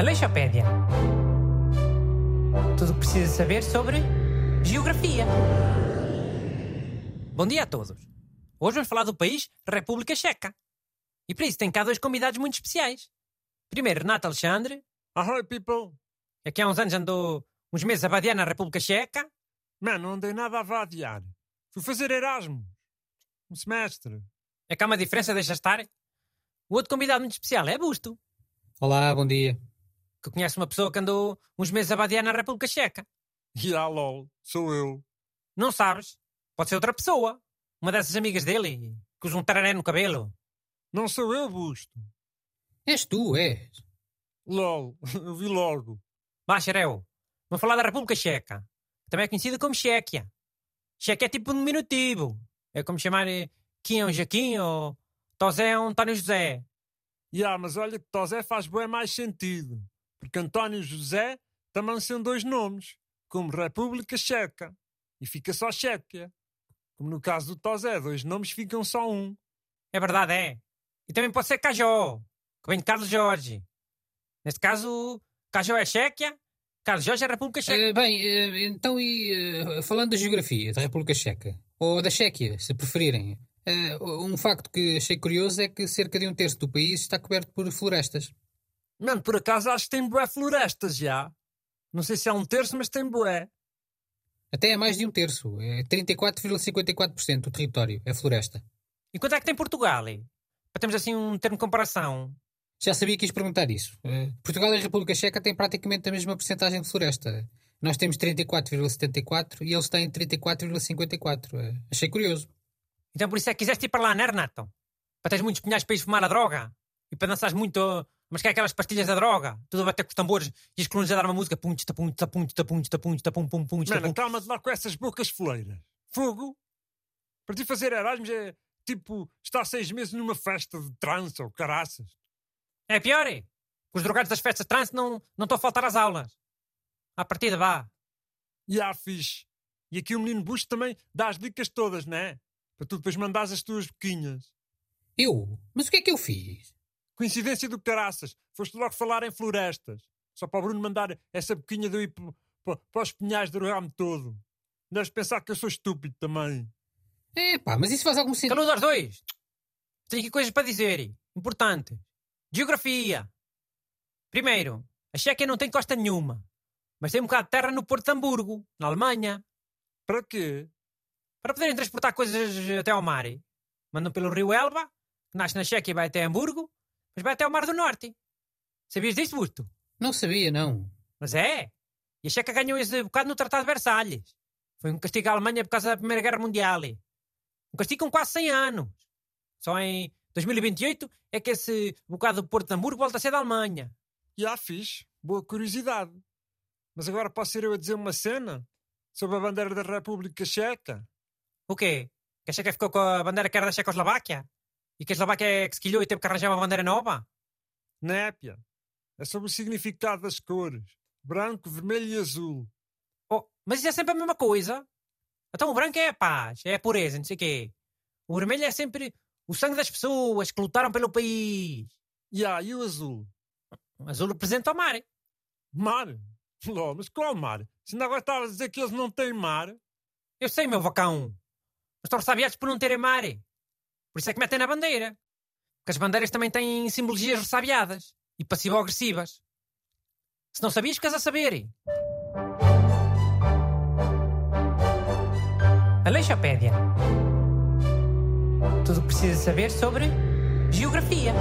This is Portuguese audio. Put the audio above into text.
Aleixopédia. Tudo o que precisa saber sobre geografia. Bom dia a todos. Hoje vamos falar do país República Checa. E para isso tem cá dois convidados muito especiais. Primeiro, Renato Alexandre, Ahoy, people! que há uns anos andou uns meses a vadiar na República Checa. Mano, não andei nada a vadiar. Fui fazer Erasmus. Um semestre. É que há uma diferença, deixa estar. O outro convidado muito especial é Busto, Olá, bom dia. Que conhece uma pessoa que andou uns meses a vadiar na República Checa. E ah, lol, sou eu. Não sabes? Pode ser outra pessoa. Uma dessas amigas dele, que usa um tararé no cabelo. Não sou eu, Busto. És tu, és. Lol, eu vi logo. Bacharel, vamos falar da República Checa. Também é conhecida como Chequia. Checa é tipo um diminutivo. É como chamar eh, Kim um Jaquim ou Tosé um António José. E ah, mas olha que Tosé faz bem mais sentido. Porque António José também são dois nomes, como República Checa. E fica só Chequia. Como no caso do Tosé, dois nomes ficam só um. É verdade, é. E também pode ser Cajó, que vem de Carlos Jorge. Neste caso, Cajó é Chequia, Carlos Jorge é República Checa. Eh, bem, eh, então e eh, falando da geografia da República Checa, ou da Chequia, se preferirem, um facto que achei curioso é que cerca de um terço do país está coberto por florestas. Mano, por acaso acho que tem bué florestas já. Não sei se é um terço, mas tem bué. Até é mais de um terço, é 34,54% do território é floresta. E quanto é que tem Portugal? Para termos assim um termo de comparação. Já sabia que ias perguntar isso. Eh, Portugal e a República Checa têm praticamente a mesma porcentagem de floresta. Nós temos 34,74 e eles têm 34,54. Eh, Achei curioso. Então por isso é que quiseste ir para lá, não é, Renato? Para teres muitos punhais para ir fumar a droga. E para dançares muito... Mas que é aquelas pastilhas da droga. Tudo a bater com os tambores e os colunos a dar uma música. Pum, tsta, pum, tsta, pum, tsta, pum, tsta, pum, tsta, pum, pum, pum, tsta, Mano, pum. calma-te lá com essas bocas foleiras. Fogo? Para ti fazer Erasmus é tipo estar seis meses numa festa de trance ou caraças. É pior, é? Os drogados das festas de trance não, não estão a faltar às aulas. À partida, vá. E há fixe. E aqui o menino Bush também dá as dicas todas, não é? Para tu depois mandares as tuas boquinhas. Eu? Mas o que é que eu fiz? Coincidência do caraças. Foste logo falar em florestas. Só para o Bruno mandar essa boquinha de eu ir para os pinhais drogar-me todo. Deves pensar que eu sou estúpido também. É pá, mas isso faz algum sentido. Caludo aos dois. Tenho aqui coisas para dizer. Importantes. Geografia. Primeiro, a Chequia não tem costa nenhuma. Mas tem um bocado de terra no Porto de Hamburgo, na Alemanha. Para quê? Para poderem transportar coisas até ao mar. Mandam pelo rio Elba, que nasce na Chequia e vai até Hamburgo, mas vai até ao Mar do Norte. Sabias disso, Busto? Não sabia, não. Mas é. E a Checa ganhou esse bocado no Tratado de Versalhes. Foi um castigo à Alemanha por causa da Primeira Guerra Mundial. Um castigo com quase 100 anos. Só em 2028 é que esse bocado do Porto de Hamburgo volta a ser da Alemanha. E há fixe. Boa curiosidade. Mas agora posso ser eu a dizer uma cena? Sobre a bandeira da República Checa? O quê? Que a Checa ficou com a bandeira que era da Checoslováquia? E que a Eslováquia é que se quilhou e teve que arranjar uma bandeira nova? Népia. É sobre o significado das cores. Branco, vermelho e azul. Oh, mas isso é sempre a mesma coisa. Então o branco é a paz, é a pureza, não sei o quê. O vermelho é sempre o sangue das pessoas que lutaram pelo país. E há, e o azul? O azul representa o mar. Mar? Ló, mas qual mar? Se ainda agora estava a dizer que eles não têm mar? Eu sei, meu vacão. Mas estão ressabiados por não terem mar. Por isso é que metem na bandeira. Porque as bandeiras também têm simbologias ressabiadas e passivo-agressivas. Se não sabias, ficas a saber. Aleixopédia. Tudo o que precisa saber sobre geografia.